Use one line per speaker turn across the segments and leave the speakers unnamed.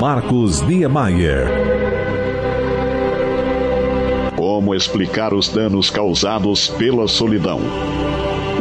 Marcos Niemeyer.
Como explicar os danos causados pela solidão?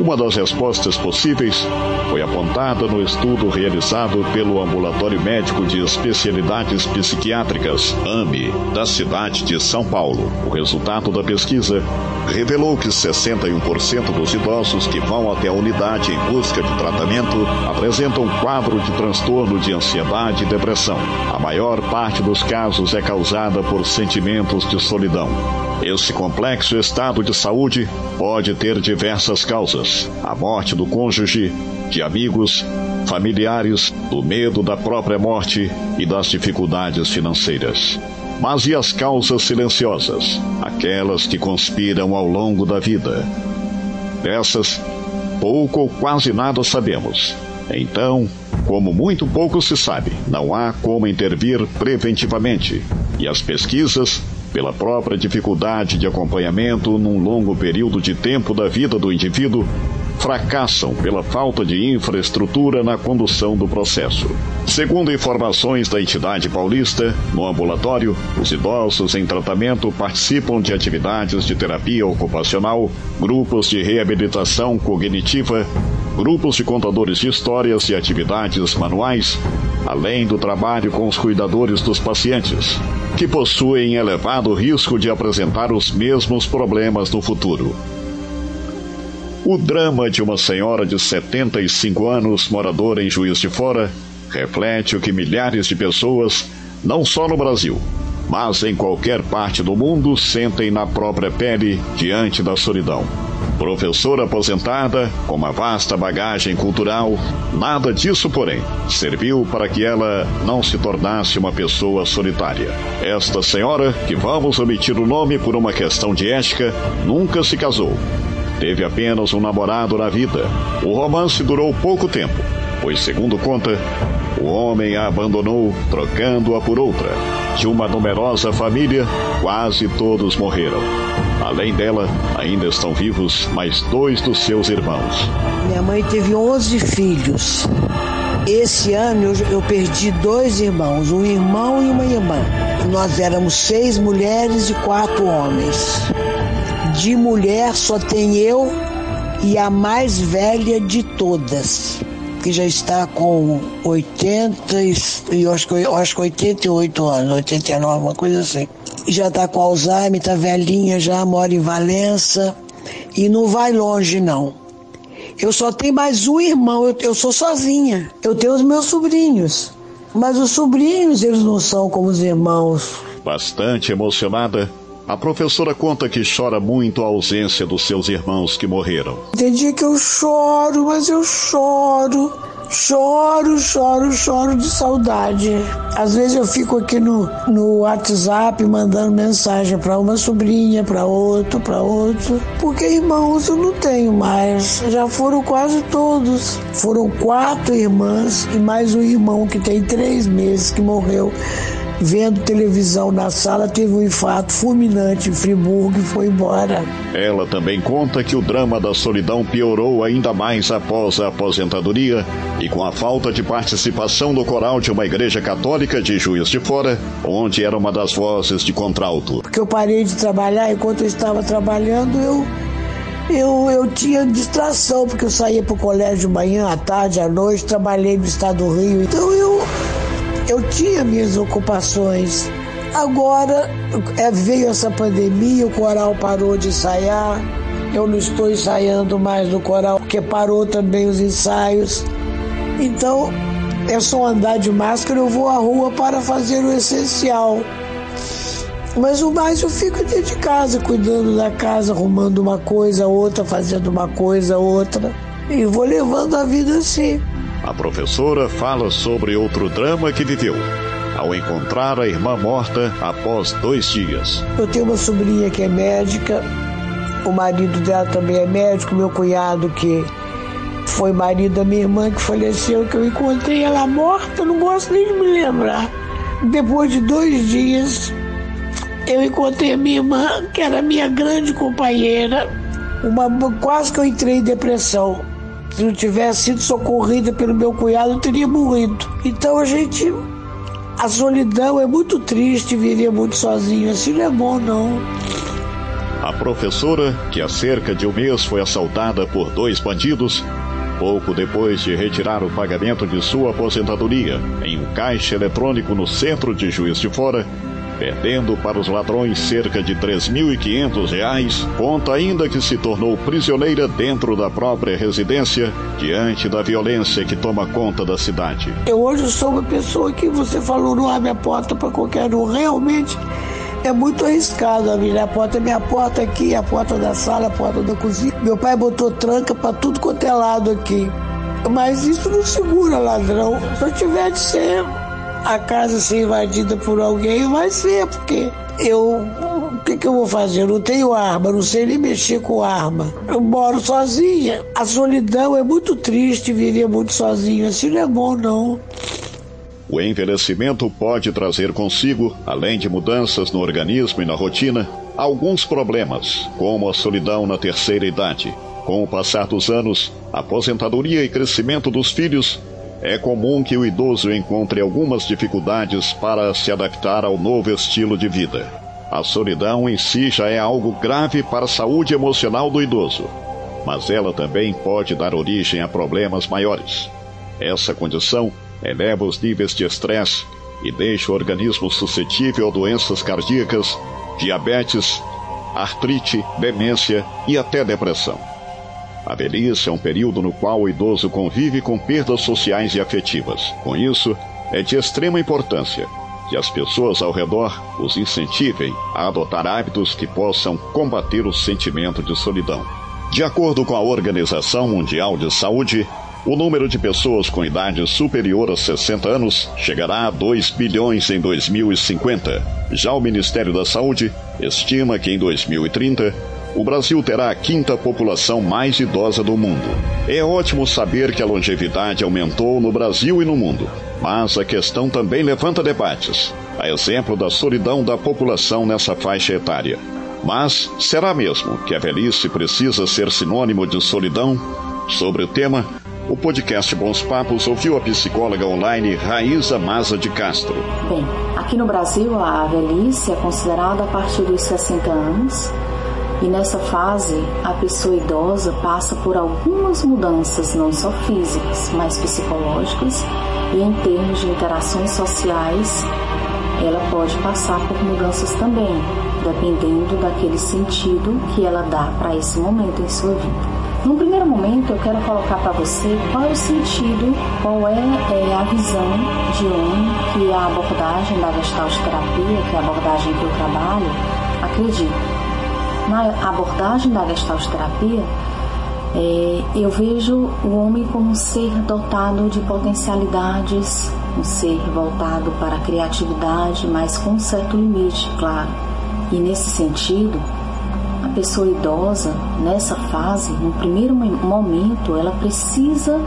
Uma das respostas possíveis foi apontada no estudo realizado pelo Ambulatório Médico de Especialidades Psiquiátricas, AME, da cidade de São Paulo. O resultado da pesquisa revelou que 61% dos idosos que vão até a unidade em busca de tratamento apresentam quadro de transtorno de ansiedade e depressão. A maior parte dos casos é causada por sentimentos de solidão. Esse complexo estado de saúde pode ter diversas causas: a morte do cônjuge, de amigos, familiares, do medo da própria morte e das dificuldades financeiras. Mas e as causas silenciosas, aquelas que conspiram ao longo da vida? Dessas, pouco ou quase nada sabemos. Então, como muito pouco se sabe, não há como intervir preventivamente. E as pesquisas, pela própria dificuldade de acompanhamento num longo período de tempo da vida do indivíduo, fracassam pela falta de infraestrutura na condução do processo. Segundo informações da entidade paulista, no ambulatório, os idosos em tratamento participam de atividades de terapia ocupacional, grupos de reabilitação cognitiva, grupos de contadores de histórias e atividades manuais, além do trabalho com os cuidadores dos pacientes, que possuem elevado risco de apresentar os mesmos problemas no futuro. O drama de uma senhora de 75 anos, moradora em Juiz de Fora, reflete o que milhares de pessoas, não só no Brasil, mas em qualquer parte do mundo, sentem na própria pele diante da solidão. Professora aposentada, com uma vasta bagagem cultural, nada disso, porém, serviu para que ela não se tornasse uma pessoa solitária. Esta senhora, que vamos omitir o nome por uma questão de ética, nunca se casou Teve apenas um namorado na vida. O romance durou pouco tempo, pois, segundo conta, o homem a abandonou, trocando-a por outra. De uma numerosa família, quase todos morreram. Além dela, ainda estão vivos mais dois dos seus irmãos.
Minha mãe teve 11 filhos. Esse ano eu, perdi dois irmãos, um irmão e uma irmã. Nós éramos seis mulheres e quatro homens. De mulher só tem eu e a mais velha de todas, que já está com 80 e eu acho que, eu acho que 88 anos, 89, uma coisa assim. Já está com Alzheimer, está velhinha já, mora em Valença e não vai longe não. Eu só tenho mais um irmão, eu, eu sou sozinha. Eu tenho os meus sobrinhos, mas os sobrinhos eles não são como os irmãos.
Bastante emocionada, a professora conta que chora muito a ausência dos seus irmãos que morreram.
Tem dia que eu choro, mas eu choro. Choro, choro, choro de saudade. Às vezes eu fico aqui no, no WhatsApp mandando mensagem para uma sobrinha, para outro, para outro. Porque irmãos eu não tenho mais. Já foram quase todos. Foram quatro irmãs e mais um irmão que tem três meses que morreu vendo televisão na sala, teve um infarto fulminante em Friburgo e foi embora.
Ela também conta que o drama da solidão piorou ainda mais após a aposentadoria e com a falta de participação no coral de uma igreja católica de Juiz de Fora, onde era uma das vozes de contralto.
Porque eu parei de trabalhar, enquanto eu estava trabalhando, eu eu, eu tinha distração, porque eu saía para o colégio de manhã, à tarde, à noite, trabalhei no estado do Rio. Então eu, eu tinha minhas ocupações. Agora é, veio essa pandemia, o coral parou de ensaiar. Eu não estou ensaiando mais no coral, porque parou também os ensaios. Então, é só andar de máscara, eu vou à rua para fazer o essencial. Mas o mais eu fico dentro de casa, cuidando da casa, arrumando uma coisa, outra, fazendo uma coisa, outra. E vou levando a vida assim.
A professora fala sobre outro drama que viveu ao encontrar a irmã morta após dois dias.
Eu tenho uma sobrinha que é médica, o marido dela também é médico, meu cunhado que foi marido da minha irmã que faleceu, que eu encontrei ela morta, não gosto nem de me lembrar. Depois de dois dias, eu encontrei a minha irmã, que era minha grande companheira, uma, quase que eu entrei em depressão. Se não tivesse sido socorrida pelo meu cunhado, eu teria morrido. Então a gente a solidão é muito triste, viver muito sozinho. Assim não é bom, não.
A professora, que há cerca de um mês foi assaltada por dois bandidos, pouco depois de retirar o pagamento de sua aposentadoria em um caixa eletrônico no centro de Juiz de Fora, perdendo para os ladrões cerca de R$ 3.500, conta ainda que se tornou prisioneira dentro da própria residência diante da violência que toma conta da cidade.
Eu hoje sou uma pessoa que você falou não abre a porta para qualquer um. Realmente é muito arriscado abrir a porta. Minha porta aqui, a porta da sala, a porta da cozinha. Meu pai botou tranca para tudo quanto é lado aqui. Mas isso não segura ladrão. Se eu tiver de ser a casa ser invadida por alguém, vai ser, porque eu. O que, que eu vou fazer? Eu não tenho arma, não sei nem mexer com arma. Eu moro sozinha. A solidão é muito triste, viver muito sozinho. Assim não é bom, não.
O envelhecimento pode trazer consigo, além de mudanças no organismo e na rotina, alguns problemas, como a solidão na terceira idade. Com o passar dos anos, aposentadoria e crescimento dos filhos, é comum que o idoso encontre algumas dificuldades para se adaptar ao novo estilo de vida. A solidão em si já é algo grave para a saúde emocional do idoso, mas ela também pode dar origem a problemas maiores. Essa condição eleva os níveis de estresse e deixa o organismo suscetível a doenças cardíacas, diabetes, artrite, demência e até depressão. A velhice é um período no qual o idoso convive com perdas sociais e afetivas. Com isso, é de extrema importância que as pessoas ao redor os incentivem a adotar hábitos que possam combater o sentimento de solidão. De acordo com a Organização Mundial de Saúde, o número de pessoas com idade superior a 60 anos chegará a 2 bilhões em 2050. Já o Ministério da Saúde estima que em 2030 o Brasil terá a quinta população mais idosa do mundo. É ótimo saber que a longevidade aumentou no Brasil e no mundo, mas a questão também levanta debates, a exemplo da solidão da população nessa faixa etária. Mas será mesmo que a velhice precisa ser sinônimo de solidão? Sobre o tema, o podcast Bons Papos ouviu a psicóloga online Raíza Maza de Castro.
Bem, aqui no Brasil a velhice é considerada a partir dos 60 anos e nessa fase, a pessoa idosa passa por algumas mudanças, não só físicas, mas psicológicas, e em termos de interações sociais, ela pode passar por mudanças também, dependendo daquele sentido que ela dá para esse momento em sua vida. Num primeiro momento, eu quero colocar para você qual é o sentido, qual é, é, a visão de um que a abordagem da Gestalt terapia, que é a abordagem que eu trabalho, acredita na abordagem da Gestalt terapia, é, eu vejo o homem como um ser dotado de potencialidades, um ser voltado para a criatividade, mas com um certo limite, claro. E nesse sentido, a pessoa idosa, nessa fase, no primeiro momento, ela precisa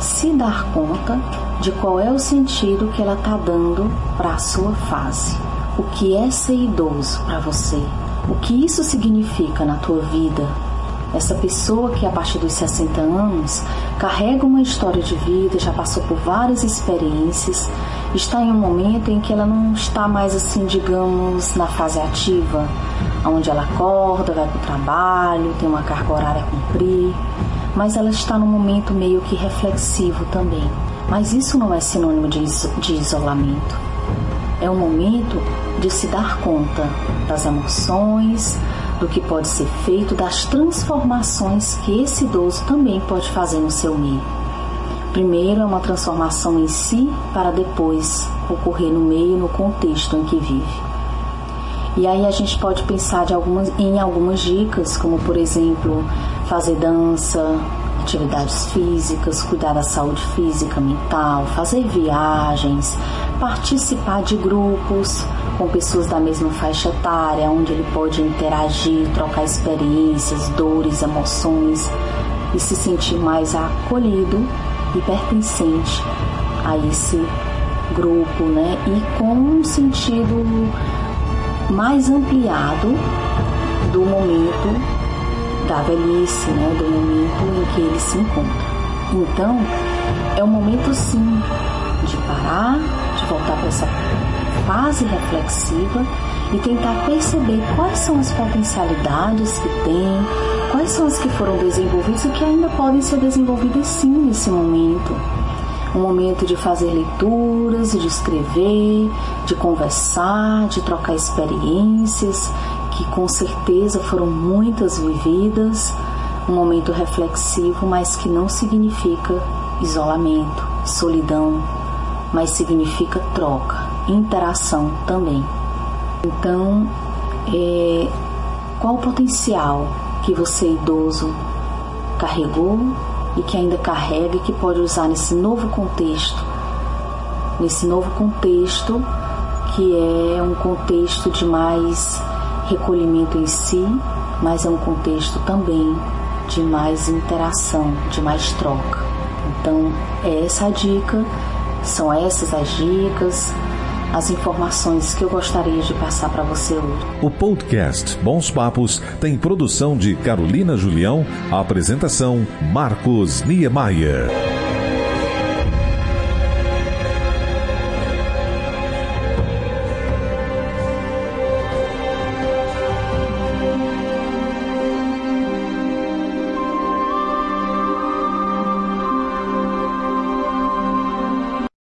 se dar conta de qual é o sentido que ela está dando para a sua fase. O que é ser idoso para você? O que isso significa na tua vida? Essa pessoa que a partir dos 60 anos carrega uma história de vida, já passou por várias experiências, está em um momento em que ela não está mais assim, digamos, na fase ativa, onde ela acorda, vai para o trabalho, tem uma carga horária a cumprir, mas ela está num momento meio que reflexivo também. Mas isso não é sinônimo de, de isolamento. É um momento de se dar conta das emoções, do que pode ser feito, das transformações que esse idoso também pode fazer no seu meio. Primeiro é uma transformação em si, para depois ocorrer no meio, no contexto em que vive. E aí a gente pode pensar algumas, em algumas dicas, como por exemplo, fazer dança, atividades físicas, cuidar da saúde física, mental, fazer viagens, participar de grupos com pessoas da mesma faixa etária, onde ele pode interagir, trocar experiências, dores, emoções e se sentir mais acolhido e pertencente a esse grupo, né? E com um sentido mais ampliado do momento da velhice, né, do momento em que ele se encontra. Então, é o momento sim de parar, de voltar para essa fase reflexiva e tentar perceber quais são as potencialidades que tem, quais são as que foram desenvolvidas e que ainda podem ser desenvolvidas sim nesse momento. Um momento de fazer leituras, de escrever, de conversar, de trocar experiências que com certeza foram muitas vividas. Um momento reflexivo, mas que não significa isolamento, solidão, mas significa troca, interação também. Então, é, qual o potencial que você idoso carregou e que ainda carrega e que pode usar nesse novo contexto, nesse novo contexto que é um contexto de mais recolhimento em si, mas é um contexto também de mais interação, de mais troca. Então, é essa a dica, são essas as dicas, as informações que eu gostaria de passar para você hoje.
O podcast Bons Papos tem produção de Carolina Julião, apresentação Marcos Niemeyer.